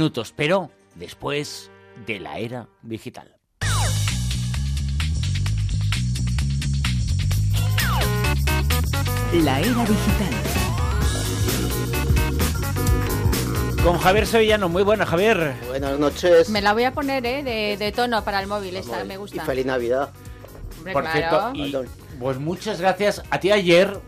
minutos, pero después de la era digital. La era digital. Con Javier Sevillano, muy buena Javier. Buenas noches. Me la voy a poner ¿eh? de, de tono para el móvil, esta me Y gusta. feliz Navidad. Hombre, Por claro. cierto, y, pues muchas gracias a ti ayer.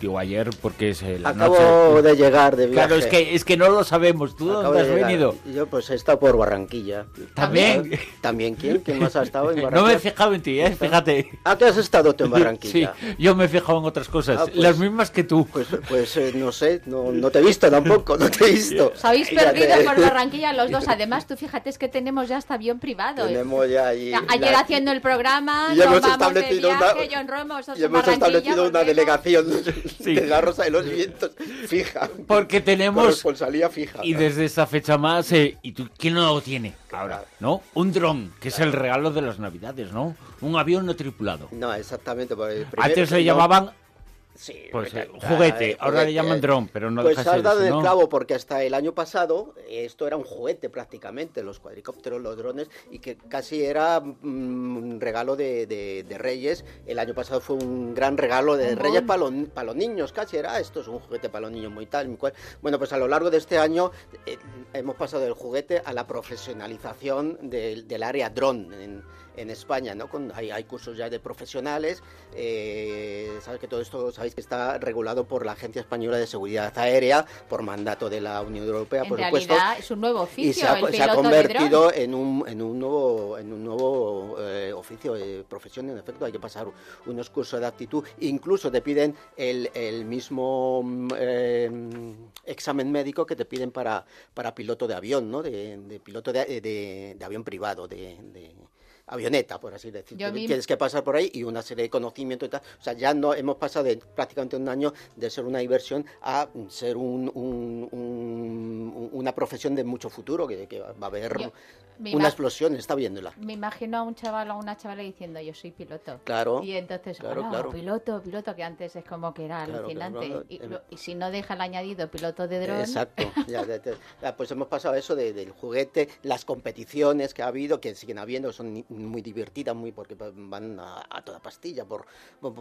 Digo ayer porque es eh, la Acabo noche. de llegar de viaje. Claro, es que, es que no lo sabemos. ¿Tú Acabo dónde has llegar. venido? Yo pues he estado por Barranquilla. También. ¿También quién? ¿Quién más ha estado en No Barranquilla? me he fijado en ti, ¿eh? Fíjate. ¿A qué has estado tú en Barranquilla? Sí, yo me he fijado en otras cosas. Ah, pues- las mismas que tú. Pues, pues eh, no sé, no, no te he visto tampoco, no te he visto. Os habéis perdido te- por Barranquilla los dos. Además, tú fíjate, es que tenemos ya hasta avión privado. ¿eh? Tenemos ya ahí... Ayer la- haciendo el programa, Y nos hemos vamos de establecido una- viaje, John Ramos, Y hemos establecido una delegación Sí. de la Rosa de los Vientos fija. Porque tenemos. Corresponsalía fija. Y desde esta fecha más, eh, ¿y tú quién no lo tiene ahora? ¿No? Un dron, que es el regalo de las navidades, ¿no? Un avión no tripulado. No, exactamente. Antes le no, llamaban Sí, pues, eh, juguete, eh, ahora le llaman dron, pero no Pues has dado el ¿no? clavo porque hasta el año pasado eh, esto era un juguete prácticamente, los cuadricópteros, los drones, y que casi era mm, un regalo de, de- de Reyes. El año pasado fue un gran regalo de Reyes para los, para los niños, casi era esto es un juguete para los niños muy tal, muy cual. Bueno, pues a lo largo de este año eh, hemos pasado del juguete a la profesionalización del, del área dron en, en España, ¿no? Con, hay, hay cursos ya de profesionales, eh, sabes que todo esto, sabéis que está regulado por la Agencia Española de Seguridad Aérea, por mandato de la Unión Europea, En por supuesto. es un nuevo oficio, Y se ha, el se ha piloto de convertido en un, en un nuevo, en un nuevo eh, oficio de profesión. En efecto, hay que pasar unos cursos de aptitud. Incluso te piden el, el mismo mm, eh, examen médico que te piden para, para piloto de avión, ¿no? De, de piloto de, de- de avión privado, de, de avioneta, por así decirlo. Tienes que pasar por ahí y una serie de conocimientos y tal. O sea, ya no hemos pasado de prácticamente un año de ser una diversión a ser un, un- un- una profesión de mucho futuro, que, que va a haber Yo una explosión, está viéndola. Me imagino a un chaval o a una chavala diciendo yo soy piloto. Claro. Y entonces, claro, "Hola, claro. piloto, piloto, que antes es como que era Claro, alucinante. claro, y, claro. lo- y si no deja el añadido piloto de dron, Exacto, ya, ya, ya. Ya, pues hemos pasado eso de- del juguete, las competiciones que ha habido, que siguen habiendo, son muy divertidas, muy porque van a, a toda pastilla, por,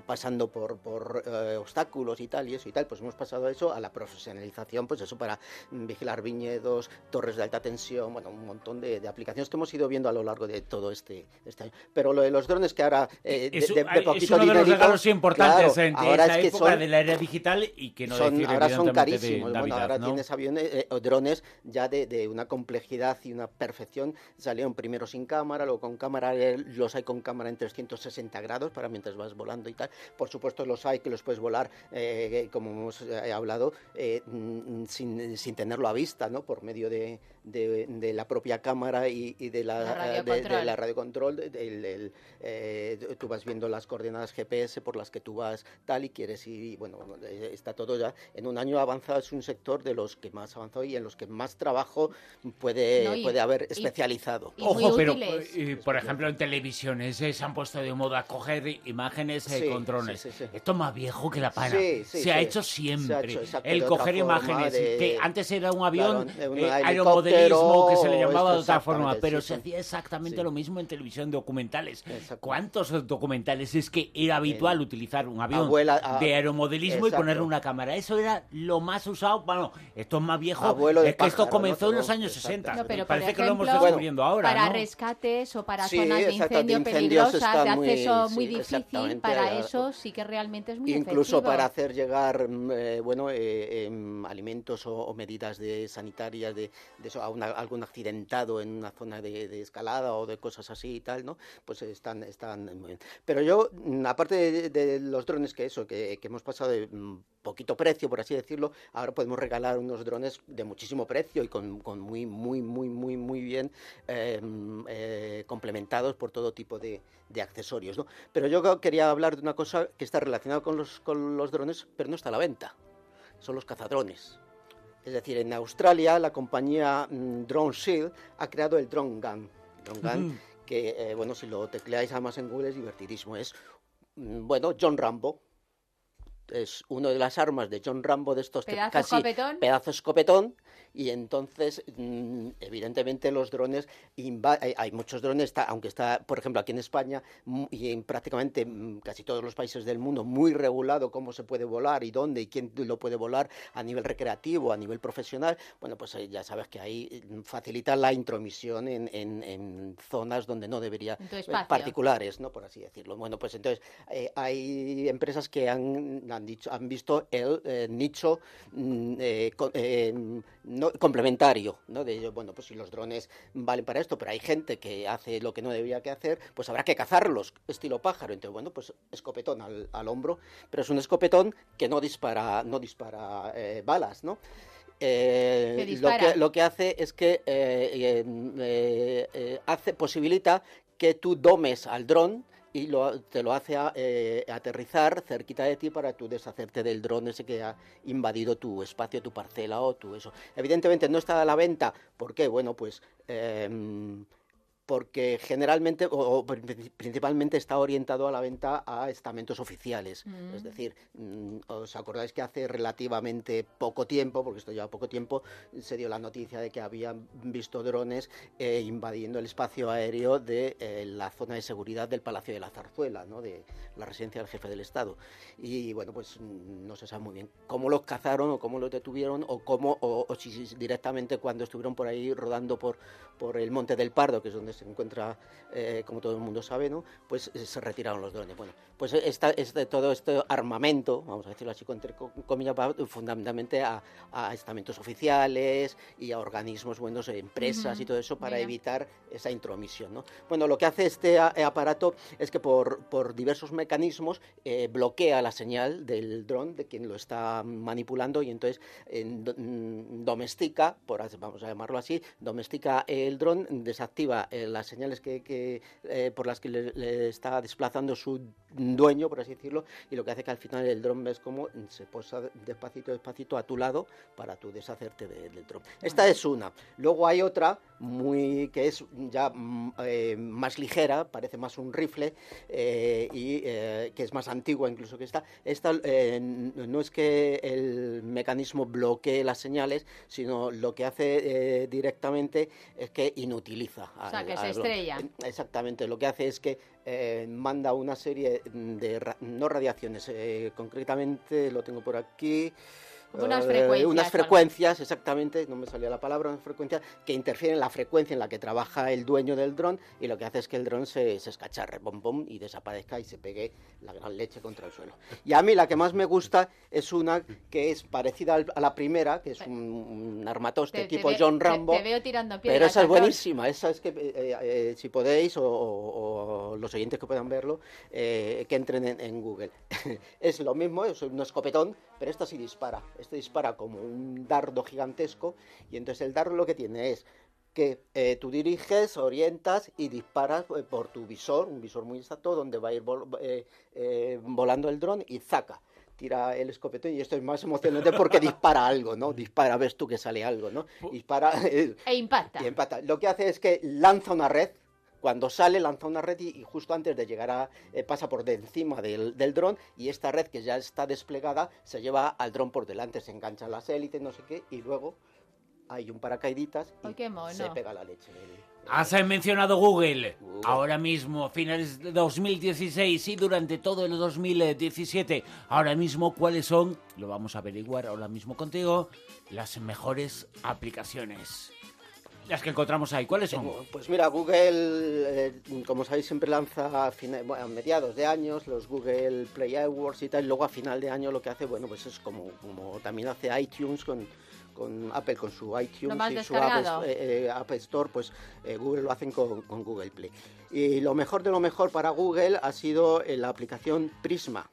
pasando por, por eh, obstáculos y tal, y eso y tal, pues hemos pasado eso a la profesionalización, pues eso para vigilar viñedos, torres de alta tensión, bueno, un montón de, de aplicaciones que hemos ido viendo a lo largo de todo este, este año. Pero lo de los drones que ahora eh, de, Es, de- de es poquito uno de los regalos importantes claro, en ahora esa es que época son- de la era digital y que no son- ahora son de carísimos. bueno, ahora ¿no? tienes aviones eh, o drones ya de, de una complejidad y una perfección. Salieron primero sin cámara, luego con cámara, eh, los hay con cámara en 360 grados para mientras vas volando y tal. Por supuesto los hay que los puedes volar, eh, como hemos eh, hablado, mm, sin, sin tenerlo a vista, ¿no? Por medio de, de- de la propia cámara y, y de la, La eh, de- de, la el- el, eh, tú vas viendo las coordenadas GPS por las que tú vas tal y quieres ir. Y bueno, está todo ya. En un año avanzado es un sector de los que más avanzado y en los que más trabajo puede, No, y- puede haber y- especializado. y Ojo, pero eh, por ejemplo en televisiones eh, se han puesto de moda coger imágenes eh, Sí, con drones. sí, sí, sí. Esto es más viejo que la pana. Sí, sí, se ha hecho Se ha siempre. hecho, exacto, el coger imágenes, de- que antes era un avión, Claro, un eh, aeromodelismo, que se le llamaba de otra forma, pero sí, se sí. hacía exactamente Sí. lo mismo en televisión documentales. ¿Cuántos documentales es que era habitual utilizar un avión Abuela- a- de aeromodelismo y ponerle una cámara? Eso era lo más usado. Bueno, esto es más viejo. Abuelo de es que esto comenzó ¿no? en los años exacto. 60. No, pero Parece que lo hemos descubriendo ahora. para ¿no? rescates o para Sí, zonas de incendio incendios peligrosas, de muy- acceso sí, muy difícil, para eh, eso sí que realmente es muy Incluso para hacer llegar mm, eh, bueno eh, em, alimentos o, o medidas de sanitarias de, de eso a una- algún accidentado en una zona de, de escalada o de cosas así y tal, ¿no? Pues están están muy bien. Pero yo mm, aparte de, de los drones que eso que, que hemos pasado de mm, poquito precio por así decirlo, ahora podemos regalar unos drones de muchísimo precio y con, con muy muy muy muy muy bien eh, eh, complementados por todo tipo de, de accesorios, ¿no? Pero yo quería hablar de una cosa que está relacionada con los, con los drones, pero no está a la venta. Son los cazadrones. Es decir, en Australia la compañía mm, Drone Shield ha creado el Drone Gun. Drone Gun, que, eh, bueno, si lo tecleáis además en Google es divertidísimo. Es, mm, bueno, John Rambo. Es una de las armas de John Rambo de estos Pedazo casi escopetón. pedazo escopetón y entonces, mm, evidentemente, los drones, hay, muchos drones, aunque está, por ejemplo, aquí en España y en prácticamente mm, casi todos los países del mundo, muy regulado cómo se puede volar y dónde y quién lo puede volar a nivel recreativo, a nivel profesional, bueno, pues eh, ya sabes que ahí mm, facilita la intromisión en, en, zonas donde no debería, eh, particulares, ¿no? Por así decirlo. Bueno, pues entonces eh, hay empresas que han, han, dicho, han visto el nicho no, complementario, ¿no? De bueno, pues si los drones valen para esto, pero hay gente que hace lo que no debería que hacer, pues habrá que cazarlos, estilo pájaro. Entonces, bueno, pues escopetón al, al hombro, pero es un escopetón que no dispara, no dispara eh, balas, ¿no? Eh, lo, que, lo, que, hace es que eh, hace, posibilita que tú domes al dron y te lo hace aterrizar cerquita de ti para tú deshacerte del dron ese que ha invadido tu espacio, tu parcela o tu eso. Evidentemente no está a la venta, ¿por qué? Bueno, pues porque generalmente o, principalmente está orientado a la venta a estamentos oficiales. Es mm. decir, mm, os acordáis que hace relativamente poco tiempo, porque esto lleva poco tiempo, se dio la noticia de que habían visto drones eh, invadiendo el espacio aéreo de eh, la zona de seguridad del Palacio de la Zarzuela, ¿no? de la residencia del jefe del Estado. Y bueno, pues mm, no se sabe muy bien cómo los cazaron o cómo los detuvieron o cómo, o, o si directamente cuando estuvieron por ahí rodando por, por el Monte del Pardo, que es donde se encuentra, eh, como todo el mundo sabe, ¿no? pues eh, se retiraron los drones. Bueno, pues esta, este, todo este armamento, vamos a decirlo así, entre comillas, va fundamentalmente a, estamentos oficiales y a organismos buenos, empresas y todo eso para evitar esa intromisión. ¿no? Bueno, lo que hace este aparato es que por, por diversos mecanismos eh, bloquea la señal del dron de quien lo está manipulando y entonces mm, domestica, por, vamos a llamarlo así, domestica el dron, desactiva las señales que, eh, por las que le, está desplazando su dueño, por así decirlo, y lo que hace que al final el dron ves como se posa despacito, despacito a tu lado para tú deshacerte del dron. Esta es una. Luego hay otra muy que es ya mm, eh, más ligera, parece más un rifle eh, y que es más antigua incluso que esta. Esta no es que el mecanismo bloquee las señales, sino lo que hace directamente es que inutiliza. O sea, que se estrella. Exactamente, lo que hace es que eh, manda una serie de, no radiaciones, eh, concretamente lo tengo por aquí, unas frecuencias. unas frecuencias, exactamente, no me salía la palabra, unas frecuencias que interfieren en la frecuencia en la que trabaja el dueño del dron y lo que hace es que el dron se, se escacharre, bom, bom, y desaparezca y se pegue la gran leche contra el suelo. Y a mí la que más me gusta es una que es parecida a la primera, que es un, armatoste tipo John Rambo. Te, veo tirando Pero esa es buenísima, esa es que, eh, eh, si podéis, o, los oyentes que puedan verlo, eh, que entren en, en Google. es lo mismo, es un escopetón, pero esta sí dispara este dispara como un dardo gigantesco y entonces el dardo lo que tiene es que eh, tú diriges, orientas y disparas eh, por tu visor, un visor muy exacto donde va a ir eh, volando el dron y zaca tira el escopetón y esto es más emocionante porque dispara algo, ¿no? Dispara, ves tú que sale algo, ¿no? Dispara... e impacta. Y impacta. Lo que hace es que lanza una red, cuando sale lanza una red y, justo antes de llegar a eh, pasa por de encima del, del dron y esta red que ya está desplegada se lleva al dron por delante, se enganchan las élites, no sé qué, y luego hay un paracaíditas y se pega la leche. Has mencionado Google. Ahora mismo, finales de 2016 y durante todo el 2017. Ahora mismo, ¿cuáles son? Lo vamos a averiguar ahora mismo contigo. Las mejores aplicaciones. Las que encontramos ahí, ¿cuáles son? Pues mira, Google, eh, como sabéis, siempre lanza a, mediados de años los Google Play Awards y tal, y luego a final de año lo que hace, bueno, pues es como, como también hace iTunes con, con Apple, con su iTunes y su App, eh, eh, Store, pues Google lo hacen con, con, Google Play. Y lo mejor de lo mejor para Google ha sido la aplicación Prisma.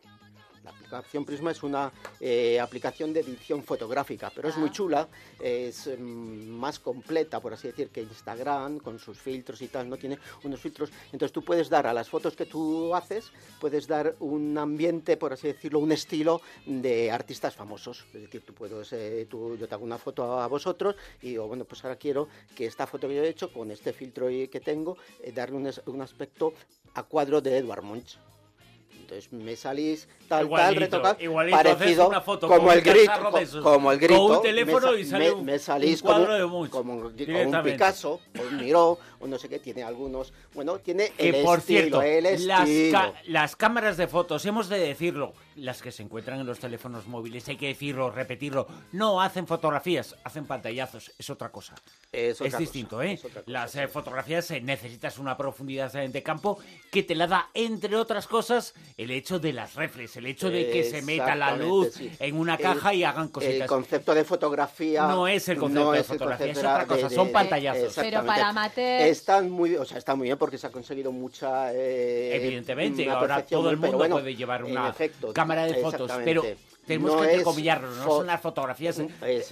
Aplicación Prisma es una eh, aplicación de edición fotográfica, pero es muy ah. chula, es mm, más completa, por así decir, que Instagram, con sus filtros y tal, no tiene unos filtros. Entonces tú puedes dar a las fotos que tú haces, puedes dar un ambiente, por así decirlo, un estilo de artistas famosos. Es decir, tú puedes, eh, tú, yo te hago una foto a vosotros y digo, bueno, pues ahora quiero que esta foto que yo he hecho, con este filtro que tengo, eh, darle un, un aspecto a cuadro de Edward Munch Entonces me salís tal, Igualito, tal, retocado, igualito, parecido una foto como el grito, co- como el con grito. un teléfono me, y sale me- un- me salís un cuadro como, de como, como un. Picasso, un Miró, o no sé qué, tiene algunos, bueno, tiene Que el por estilo, cierto, el las, ca- las cámaras de fotos, hemos de decirlo, las que se encuentran en los teléfonos móviles, hay que decirlo, repetirlo, no hacen fotografías, hacen pantallazos, es otra cosa. Es Es, otra cosa, distinto, ¿eh? es cosa, Las eh, fotografías eh, necesitas una profundidad eh, de campo que te la da, entre otras cosas, el hecho de las reflex, el hecho de que se meta la luz sí. en una El- caja y hagan El cositas. concepto de fotografía No es el concepto no de es el fotografía, es otra cosa, de- son pantallazos. Pero para amateurs- Están muy, o sea, está muy bien porque se ha conseguido mucha. eh, Evidentemente, ahora todo el mundo bueno, puede llevar una efecto, cámara de fotos, pero tenemos No que entrecomillarlo, no son las fotografías, Mm,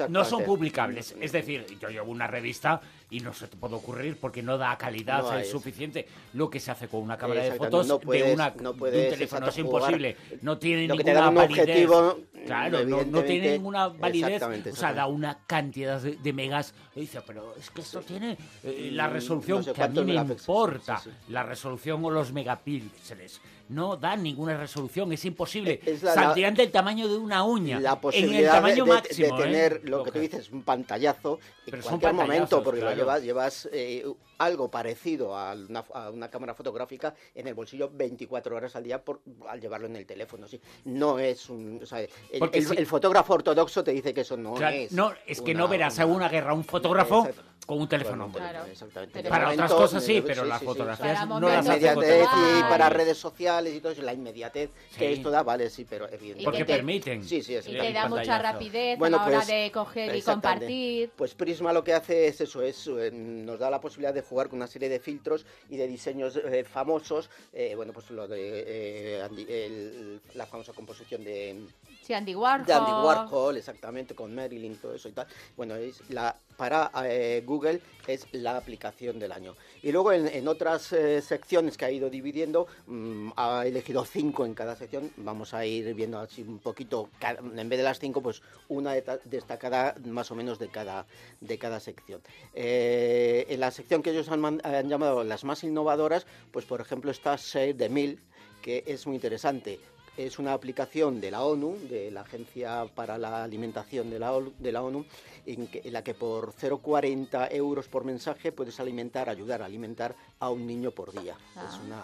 no son publicables. Es decir, yo llevo una revista y no se te puede ocurrir porque no da calidad No eh, suficiente. Lo que se hace con una cámara de Exactamente, fotos no de, puedes- una, no de puedes, un teléfono es jugar. imposible. No tiene Lo ninguna un validez. objetivo, claro, no, tiene ninguna validez. exactamente, O sea, da exactamente. una cantidad de, de megas. Y dice, pero es que esto tiene eh, la Mm, resolución sé que a mí me importa. sí, sí. La resolución o los megapíxeles. No dan ninguna resolución, es imposible. Es la- Saldrían del tamaño de una uña. la en el posibilidad de, tamaño de- de máximo. ¿eh? tener lo que tú Ok. dices, un pantallazo en cualquier momento, porque claro. lo llevas, llevas eh, algo parecido a una, a una cámara fotográfica en el bolsillo 24 horas al día por, al llevarlo en el teléfono. ¿sí? No es un. o sea, el, el- si- el fotógrafo ortodoxo te dice que eso no Claro, es. no, es que una- no verás a una- guerra un fotógrafo. Con un teléfono. Móvil. Claro. exactamente. Para momento, otras cosas sí, pero sí, las sí, sí. fotografías Para no La las hace y para redes sociales y todo eso, la inmediatez que esto da, vale, sí, pero evidentemente. Porque que te- permiten. Sí, Y te da mucha rapidez Bueno, a la hora pues, de coger y compartir. Pues Prisma lo que hace es eso, es eh, nos da la posibilidad de jugar con una serie de filtros y de diseños eh, famosos, eh, bueno, pues lo de eh, Andy- el- la famosa composición de, Sí, Andy Warhol. de Andy Warhol, exactamente, con Marilyn, todo eso y tal. Bueno, es la para eh, Google es la aplicación del año. Y luego en, otras eh, secciones que ha ido dividiendo, mm, ha elegido cinco en cada sección. Vamos a ir viendo así un poquito, en vez de las cinco, pues una destacada más o menos de cada, de cada sección. Eh, en la sección que ellos han, llamado las más innovadoras, pues por ejemplo está Share the Mill, que es muy interesante. Es una aplicación de la ONU, de la Agencia para la Alimentación de la, ONU- de la ONU, en, que- en la que por 0,40 euros por mensaje puedes alimentar, ayudar a alimentar a un niño por día. Ah. Es una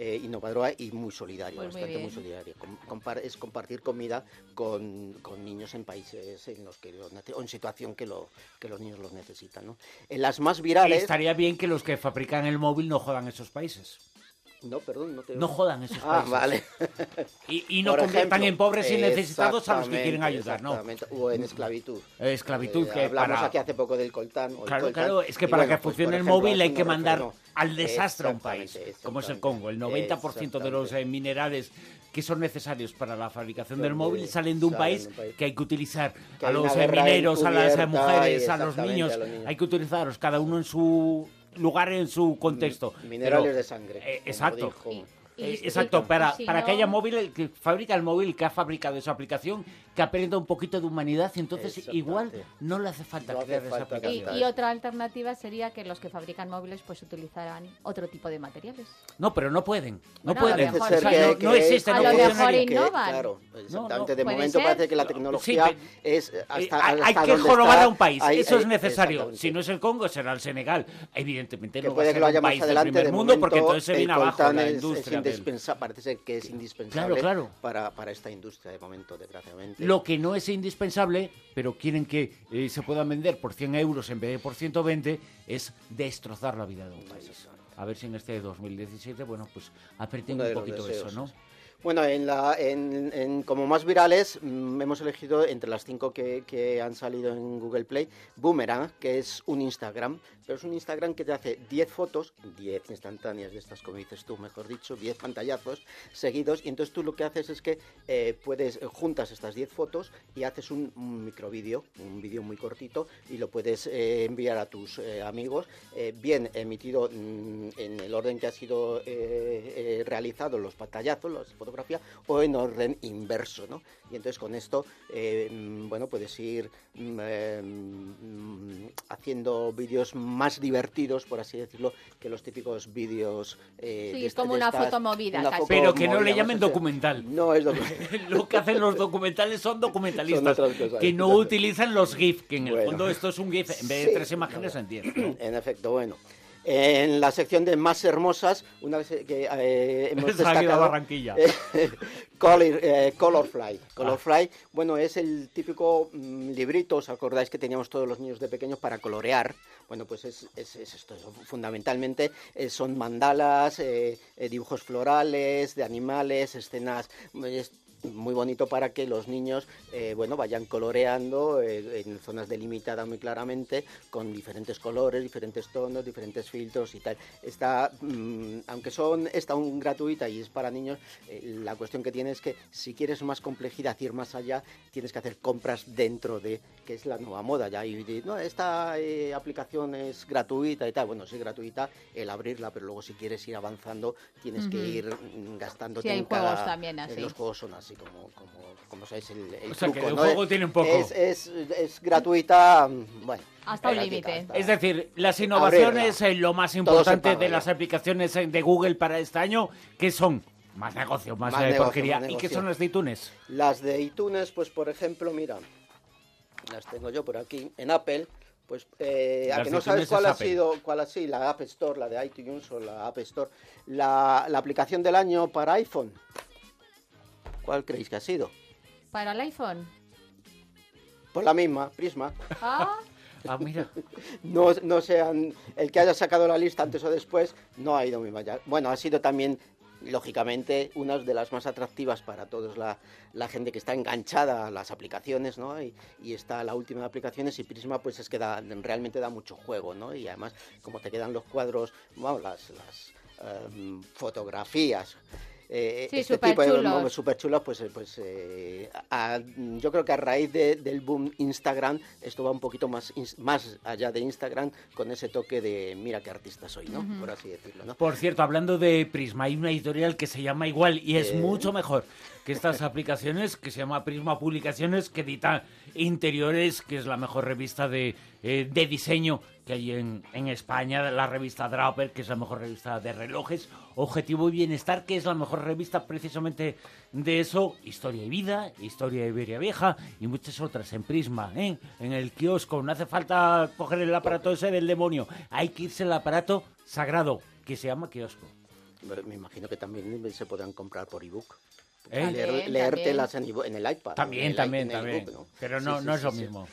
eh, innovadora y muy solidaria, Pues bastante muy, solidaria. Com- compar- es compartir comida con, con niños en países en los que lo nece- o en situación que, lo, que los niños los necesitan. ¿no? En las más virales... Estaría bien que los que fabrican el móvil no jodan esos países. No, perdón, no te No jodan esos Ah, países. vale. Y, y no Por conviertan ejemplo, en pobres y necesitados a los que quieren ayudar, ¿no? exactamente. O en esclavitud. Esclavitud Eh, que hablamos para... aquí hace poco del coltán. o el Claro, coltán, claro, es que y para bueno, que pues, funcione el móvil hay que mandar al desastre a un país, como es el. Congo. El 90% de los eh, minerales que son necesarios para la fabricación del móvil salen de un país de un país. que hay que utilizar Que a los eh, mineros, a las eh, mujeres, a los niños. a los niños. Hay que utilizarlos cada uno en su lugar, en su contexto. Minerales Pero, de sangre. eh, exacto. dijo- exacto, y- para, si para que haya móvil, el que fabrica el móvil, que ha fabricado esa aplicación, que aprenda un poquito de humanidad, y entonces igual no le hace falta No crear esa falta aplicación. Exacto. y otra alternativa sería que los que fabrican móviles pues utilizaran otro tipo de materiales. No, pero no pueden. No Bueno, pueden. mejor O sea, que- no, no que- existe, a no lo funcionaría. mejor que- innovan. Claro, exactamente. de momento ser. parece que la tecnología es Eh, hasta, hay, que jorobar está, a un país, hay- eso hay- es necesario. Si no es el Congo, será el Senegal. Evidentemente que no va a puede ser que lo haya un más país adelante del primer de mundo, porque entonces se viene abajo la industria. Indispensa- parece ser que es indispensable Claro, claro. Para, para esta industria de momento, desgraciadamente. Lo que no es indispensable, pero quieren que eh, se puedan vender por 100 euros en vez de por 120, es destrozar la vida de un país. A ver si en este 2017, bueno, pues de un poquito deseos, eso, ¿no? Bueno, en la, en, como más virales mm, hemos elegido entre las cinco que, han salido en Google Play, Boomerang, que es un Instagram, pero es un Instagram que te hace 10 fotos, 10 instantáneas de estas, como dices tú, mejor dicho, 10 pantallazos seguidos, y entonces tú lo que haces es que eh, puedes, eh, juntas estas 10 fotos y haces un, un microvídeo, un vídeo muy cortito, y lo puedes eh, enviar a tus eh, amigos, eh, bien emitido mm, en el orden que ha sido realizado los pantallazos, fotografías, fotografía o en orden inverso, ¿no? Y entonces con esto, eh, mm, bueno, puedes ir mm, eh, mm, haciendo vídeos más divertidos, por así decirlo, que los típicos vídeos... Eh, sí, es como una foto movida. Pero que no le llamen documental. No es documental. Lo que hacen los documentales son documentalistas, que no utilizan los GIF, que en el fondo esto es un GIF, en vez de tres imágenes en diez. En efecto, bueno. En la sección de más hermosas, una vez que eh, hemos destacado... Barranquilla. Color, eh, Colorfly. Colorfly, ah. bueno, es el típico mm, librito, ¿os acordáis que teníamos todos los niños de pequeños para colorear? Bueno, pues es, es, esto, fundamentalmente eh, son mandalas, eh, dibujos florales, de animales, escenas muy bonito para que los niños eh, bueno vayan coloreando eh, en zonas delimitadas muy claramente con diferentes colores diferentes tonos diferentes filtros y tal. Está mm, aunque son está un gratuita y es para niños eh, la cuestión que tiene es que si quieres más complejidad ir más allá tienes que hacer compras dentro de que es la nueva moda ya y no esta aplicación es gratuita y tal bueno sí gratuita el abrirla pero luego si quieres ir avanzando tienes que ir gastando sí, hay juegos también así. los juegos son así así como, como, como sabéis el, el o sea, truco, que el ¿no? juego tiene un poco. Es, es, es gratuita, bueno. Hasta un límite. Es decir, las innovaciones, eh, lo más importante de las aplicaciones eh, de Google para este año, que son más negocio, más, Más eh, negocio, porquería. más ¿Y qué son las de iTunes? Las de iTunes, pues por ejemplo, mira, las tengo yo por aquí en Apple. Pues eh, a que no sabes cuál es ha Apple. sido, cuál ha sido la App Store, la de iTunes o la App Store, la, la aplicación del año para iPhone. ¿Cuál creéis que ha sido? Para el iPhone. Pues la misma, Prisma. Ah, Ah, mira. No, no sean el que haya sacado la lista antes o después no ha ido muy allá. Bueno, ha sido también lógicamente una de las más atractivas para todos la, la gente que está enganchada a las aplicaciones, ¿no? Y, y está la última de aplicaciones y Prisma pues es que da, realmente da mucho juego, ¿no? Y además como te quedan los cuadros, bueno, las, las em, fotografías. Eh, Sí, este tipo de superchulos. súper chulos, pues, eh, pues eh, a- yo creo que a raíz de- del boom Instagram, esto va un poquito más, más allá de Instagram, con ese toque de mira qué artista soy, ¿no? Por así decirlo, ¿no? Por cierto, hablando de Prisma, hay una editorial que se llama igual y es Eh. mucho mejor que estas aplicaciones, que se llama Prisma Publicaciones, que edita Interiores, que es la mejor revista de, eh, de diseño que hay en, en España, la revista Draper, que es la mejor revista de relojes, Objetivo y Bienestar, que es la mejor revista precisamente de eso, Historia y Vida, Historia de Iberia Vieja y muchas otras en Prisma, ¿eh? en el kiosco. No hace falta coger el aparato ese del demonio, hay que irse al aparato sagrado, que se llama kiosco. Me imagino que también se podrán comprar por ebook. ¿Eh? Leer- También, leértelas en, en el iPad. en También, el también, en el también. ebook, ¿no? Pero Sí, no, sí, no es sí, lo sí. mismo.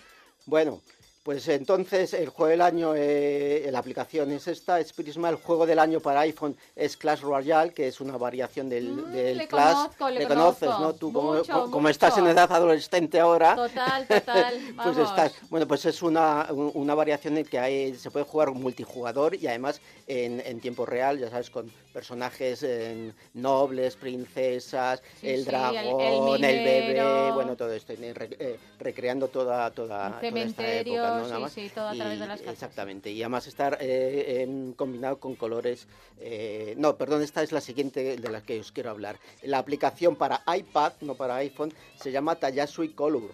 Bueno, pues entonces el juego del año, eh, la aplicación es esta, es Prisma. El juego del año para iPhone es Clash Royale, que es una variación del, Mm, del le Clash. conozco, le conoces, conozco. ¿no? Tú como, Mucho, estás en edad adolescente ahora, total, total. pues estás. Bueno, pues es una, un- una variación en que hay, se puede jugar multijugador y además en, en tiempo real, ya sabes, con personajes eh, nobles, princesas, Sí, el sí, dragón, el el, bebé, bueno, todo esto, y eh, recreando toda, toda, toda esta época, ¿no? Nada más. sí, todo a través de las. Exactamente, y además estar eh, combinado con colores. eh, no, perdón, esta es la siguiente de la que os quiero hablar. La aplicación para iPad, no para iPhone, se llama Tayasui Color.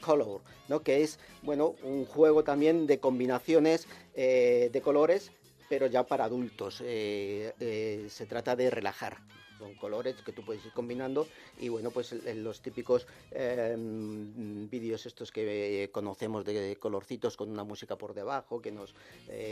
Color, ¿no? que es bueno un juego también de combinaciones eh, de colores, pero ya para adultos. Eh, eh, se trata de relajar. Son colores que tú puedes ir combinando y bueno, pues los típicos eh, vídeos estos que eh, conocemos de colorcitos con una música por debajo que nos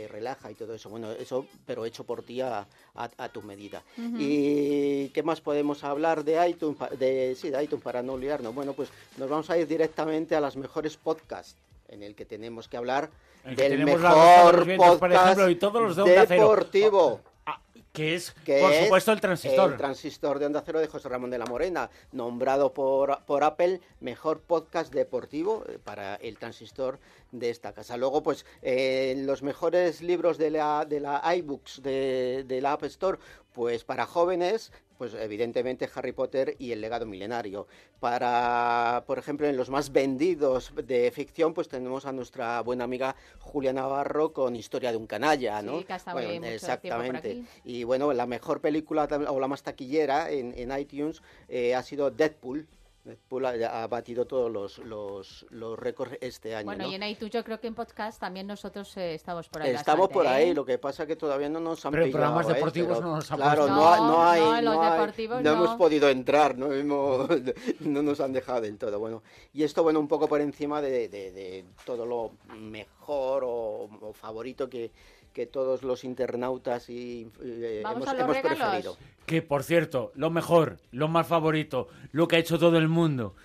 relaja y todo eso. Bueno, eso, pero hecho por ti a, a- a tu medida. ¿Y qué más podemos hablar de iTunes, de, sí, de iTunes para no liarnos? Bueno, pues nos vamos a ir directamente a las mejores podcasts en el que tenemos que hablar que del mejor vientos, por podcast ejemplo, y todos los de Onda Cero. deportivo. Ah, que es, que por es supuesto, el transistor. El transistor de Onda Cero de José Ramón de la Morena, nombrado por, por Apple mejor podcast deportivo eh, para el transistor de esta casa. Luego, pues, eh, los mejores libros de la, de la iBooks de, de la App Store, Pues para jóvenes, pues evidentemente Harry Potter y el legado milenario. Para, por ejemplo, en los más vendidos de ficción, pues tenemos a nuestra buena amiga Julia Navarro con Historia de un canalla, ¿no? Sí, que ha estado bueno, muy- mucho exactamente. tiempo por aquí. Y bueno, la mejor película o la más taquillera en, en iTunes eh, ha sido Deadpool. Deadpool ha, batido todos los, los, los récords este año. Bueno, ¿no? y en iTunes yo creo que en podcast también nosotros eh, estamos por ahí. Estamos bastante, por ahí, ¿eh? lo que pasa que todavía no nos han Pero en pillado, programas ¿eh? deportivos Pero, no nos han Claro, no, ha- no No, hay, no, en los no hay- deportivos no no. hemos podido entrar, no, hemos, no nos han dejado del todo. Bueno, y esto, bueno, un poco por encima de, de- de todo lo mejor o, o favorito que, que todos los internautas y, eh, Vamos hemos, a los hemos regalos. preferido. Que, por cierto, lo mejor, lo más favorito, lo que ha hecho todo el mundo,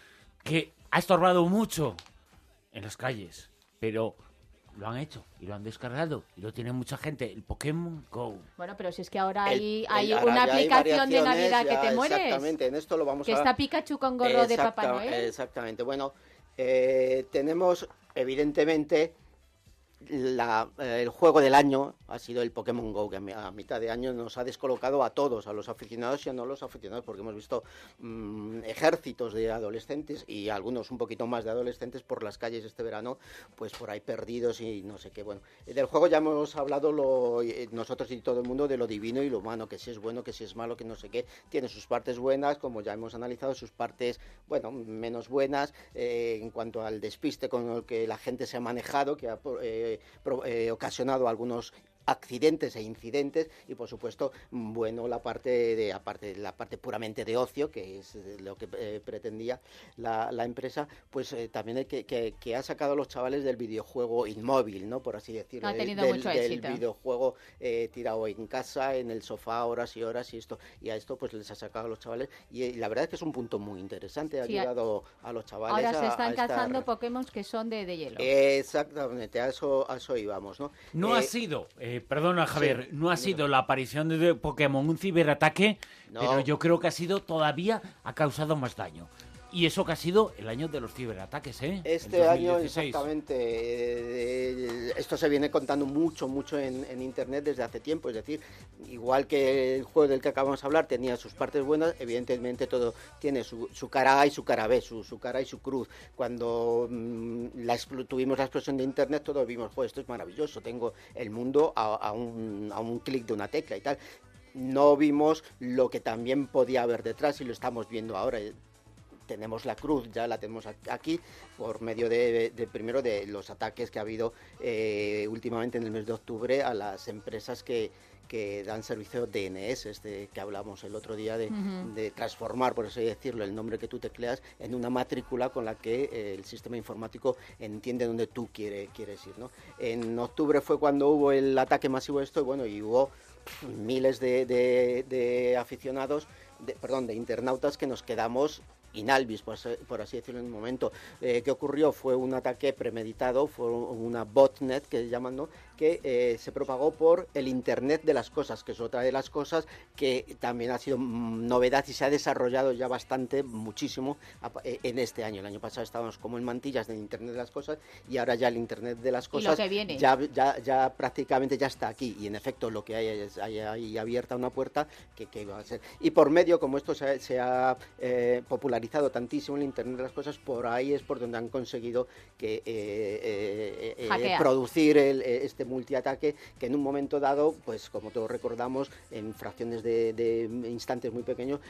que ha estorbado mucho en las calles, pero lo han hecho y lo han descargado y lo tiene mucha gente, el Pokémon Go. Bueno, pero si es que ahora El- hay, el- hay ahora una ya hay aplicación de Navidad que ya, te mueres. Exactamente, en esto lo vamos Que a... está Pikachu con gorro de Papá Exacta- Noel. Exactamente. Bueno, eh, tenemos evidentemente eh, el juego del año ha sido el Pokémon Go, que a mi- a mitad de año nos ha descolocado a todos, a los aficionados y a no los aficionados, porque hemos visto mm, ejércitos de adolescentes y algunos un poquito más de adolescentes por las calles este verano, pues por ahí perdidos y no sé qué. Bueno, del juego ya hemos hablado eh, nosotros y todo el mundo de lo divino y lo humano, que si es bueno, que si es malo, que no sé qué. Tiene sus partes buenas, como ya hemos analizado, sus partes, bueno, menos buenas eh, en cuanto al despiste con el que la gente se ha manejado, que ha pro- eh, ocasionado algunos accidentes e incidentes y por supuesto bueno la parte de aparte la parte puramente de ocio que es eh, lo que eh, pretendía la, la empresa pues eh, también que, que, que ha sacado a los chavales del videojuego inmóvil no por así decirlo Ha del- tenido del, mucho del éxito. videojuego eh, tirado en casa en el sofá horas y horas y esto y a esto pues les ha sacado a los chavales y, la verdad es que es un punto muy interesante ha Sí, a- ayudado a los chavales Ahora se están a estar- cazando Pokémon que son de, de hielo. Exactamente, a eso, a eso íbamos, ¿no? No ha Eh, sido, eh, perdona Javier, sí, no ha sido la aparición de Pokémon un ciberataque, No. pero yo creo que ha sido todavía, ha causado más daño. Y eso que ha sido el año de los ciberataques, ¿eh? Este año 2016. exactamente, eh, eh, esto se viene contando mucho, mucho en, en Internet desde hace tiempo, es decir, igual que el juego del que acabamos de hablar tenía sus partes buenas, evidentemente todo tiene su, su cara A y su cara B, su, su cara y su cruz. Cuando mm, la tuvimos la explosión de Internet todos vimos, pues esto es maravilloso, tengo el mundo a, a un, a un clic de una tecla y tal. No vimos lo que también podía haber detrás y lo estamos viendo ahora tenemos la cruz, ya la tenemos aquí, por medio de, de- primero de los ataques que ha habido eh, últimamente en el mes de octubre a las empresas que, que dan servicio DNS, este que hablamos el otro día de, transformar, por así decirlo, el nombre que tú tecleas en una matrícula con la que eh, el sistema informático entiende dónde tú quiere, quieres ir. ¿no? En octubre fue cuando hubo el ataque masivo de esto y bueno, y hubo miles de, de- de aficionados, de, perdón, de internautas que nos quedamos inalvis, por, así- por así decirlo en un momento. Eh, ¿Qué ocurrió? Fue un ataque premeditado, fue una botnet que llaman, ¿no? que eh, se propagó por el Internet de las cosas, que es otra de las cosas que también ha sido mm, novedad y se ha desarrollado ya bastante, muchísimo eh, en este año. El año pasado estábamos como en mantillas del Internet de las cosas y ahora ya el Internet de las cosas que ya, ya, ya prácticamente ya está aquí y en efecto lo que hay es hay, hay abierta una puerta que, que va a ser. Y por medio, como esto se, ha- se ha eh, popularizado tantísimo el Internet de las cosas, por ahí es por donde han conseguido que eh, eh, eh, Hackear. producir el, eh, este multiataque que en un momento dado, pues como todos recordamos, en fracciones de, de instantes muy pequeños,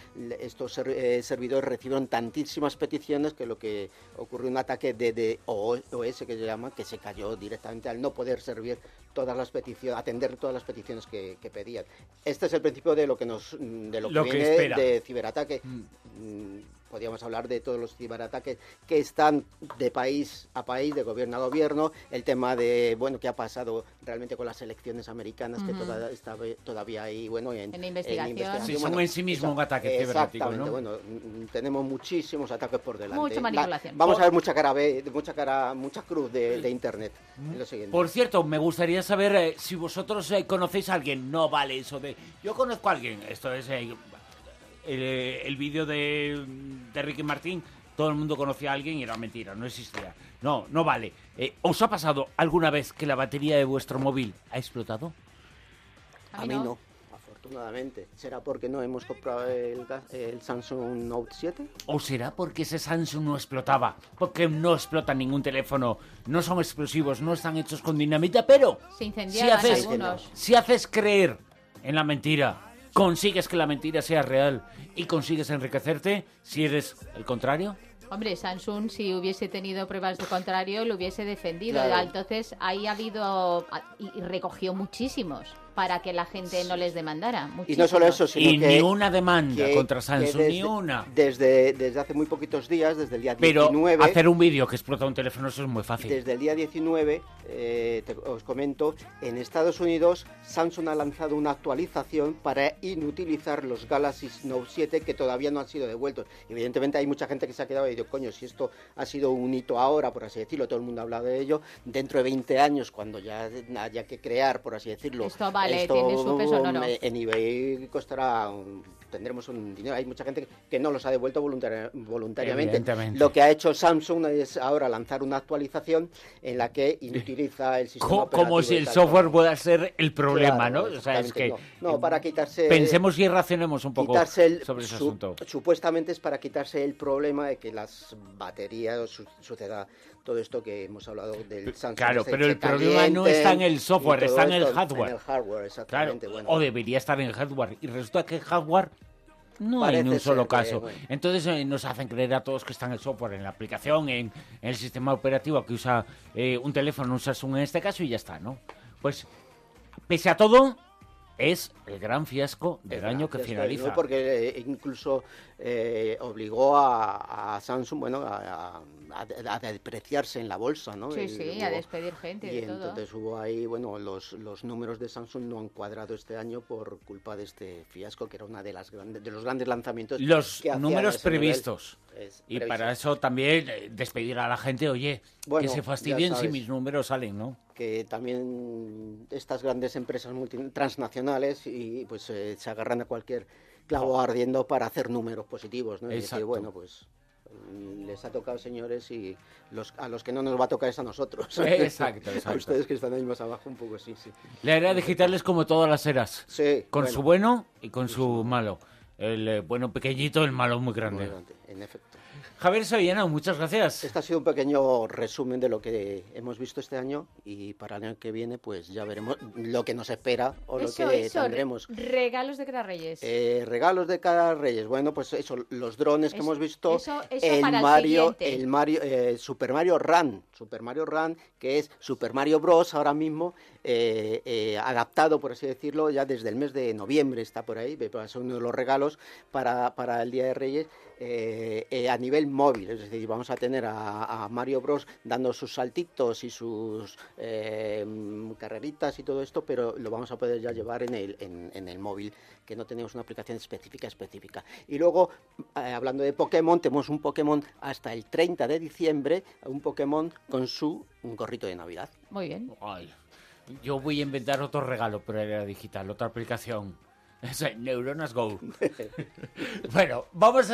estos ser- eh, servidores recibieron tantísimas peticiones que lo que ocurrió un ataque de, de OS que se llama, que se cayó directamente al no poder servir todas las peticiones, atender todas las peticiones que, que pedían. Este es el principio de lo que nos de lo que Lo que viene espera. de ciberataque. Mm, Podríamos hablar de todos los ciberataques que están de país a país, de gobierno a gobierno, el tema de, bueno, qué ha pasado realmente con las elecciones americanas, que toda- está todavía ahí, bueno, en, En investigación. Sí, son en sí mismo un ataque cibernético, Exactamente, ¿no? bueno, mm, tenemos muchísimos ataques por delante. Mucha La- manipulación. vamos Por- a ver mucha cara B, mucha cara, mucha cruz de, de internet. en lo siguiente. Por cierto, me gustaría saber eh, si vosotros eh, conocéis a alguien. No vale eso de. Yo conozco a alguien. Esto es eh, el, el vídeo de, de Ricky Martín. Todo el mundo conocía a alguien y era mentira, no existía. No, no vale. Eh, ¿Os ha pasado alguna vez que la batería de vuestro móvil ha explotado? A mí no, afortunadamente. ¿Será porque no hemos comprado el, el Samsung Note 7? ¿O será porque ese Samsung no explotaba? Porque no explota ningún teléfono, no son explosivos, no están hechos con dinamita, pero Se si haces, algunos. si haces creer en la mentira, consigues que la mentira sea real y consigues enriquecerte, si eres el contrario, Hombre, Samsung, si hubiese tenido pruebas de contrario, lo hubiese defendido. Claro. Entonces, ahí ha habido. Y y recogió muchísimos para que la gente no les demandara. Y no solo eso, sino y que... ni una demanda que- contra Samsung, desde, ni una. Desde, desde hace muy poquitos días, desde el día Pero 19... hacer un vídeo que explota un teléfono, eso es muy fácil. Desde el día 19, eh, te- os comento, en Estados Unidos Samsung ha lanzado una actualización para inutilizar los Galaxy Note 7 que todavía no han sido devueltos. Evidentemente hay mucha gente que se ha quedado y dice, coño, si esto ha sido un hito ahora, por así decirlo, todo el mundo ha hablado de ello, dentro de 20 años, cuando ya haya que crear, por así decirlo, Esto vale, tiene su peso en oro. eh, en eBay costará... un- tendremos un dinero. Hay mucha gente que no los ha devuelto voluntari- voluntariamente. Lo que ha hecho Samsung es ahora lanzar una actualización en la que inutiliza el sistema Co- operativo como si el software pueda ser el problema, Claro, ¿no? O sea, es que no. No, para quitarse pensemos y racionemos un poco el- sobre ese su- asunto. Supuestamente es para quitarse el problema de que las baterías su- suceda todo esto que hemos hablado del Samsung. Claro, pero el problema no está en el software, está en el hardware. En el hardware, Claro, exactamente. bueno. o debería estar en hardware. Y resulta que el hardware no hay ni un solo que, caso. bueno. Entonces eh, nos hacen creer a todos que está en el software, en la aplicación, en, en el sistema operativo que usa eh, un teléfono, un Samsung en este caso, y ya está, ¿no? Pues, pese a todo, es el gran fiasco del Es año que finaliza. ¿no? Porque eh, incluso eh, obligó a, a Samsung, bueno, a, a- a depreciarse en la bolsa, ¿no? Sí, Y sí, hubo- a despedir gente Y de todo. entonces hubo ahí, bueno, los, los números de Samsung no han cuadrado este año por culpa de este fiasco, que era una de las grandes, de los grandes lanzamientos. Los que números previstos. Es Y previsto. para eso también eh, despedir a la gente, oye, Bueno, que se fastidien si mis números salen, ¿no? Que también estas grandes empresas transnacionales y pues eh, se agarran a cualquier clavo ardiendo para hacer números positivos, ¿no? Y decir, bueno, pues mm, les ha tocado señores y los, a los que no nos va a tocar es a nosotros. Exacto, a exacto. ustedes que están ahí más abajo un poco, sí, sí. La era digital es como todas las eras, Sí, con bueno, su bueno y con su malo. El eh, bueno pequeñito, el malo muy grande. muy grande, en efecto. Javier Soriano, muchas gracias. Este ha sido un pequeño resumen de lo que hemos visto este año y para el año que viene pues ya veremos lo que nos espera o lo que eso, tendremos. regalos de cada Reyes. Eh, regalos de cada Reyes. Bueno, pues eso, los drones que hemos visto. eso- eso el para el Mario, el Mario, eh, Super Mario Run, Super Mario Run, que es Super Mario Bros. ahora mismo eh, eh, adaptado, por así decirlo, ya desde el mes de noviembre está por ahí. Va a ser uno de los regalos para, para el Día de Reyes. eh, eh, a nivel móvil, es decir, vamos a tener a, a Mario Bros dando sus saltitos y sus carreritas y todo esto, pero lo vamos a poder ya llevar en el, en, en el móvil, que no tenemos una aplicación específica específica. Y luego, eh, hablando de Pokémon, tenemos un Pokémon hasta el 30 de diciembre, un Pokémon con su gorrito de Navidad. Muy bien. Ay, yo voy a inventar otro regalo para la era digital, otra aplicación. Neuronas Go. bueno, vamos a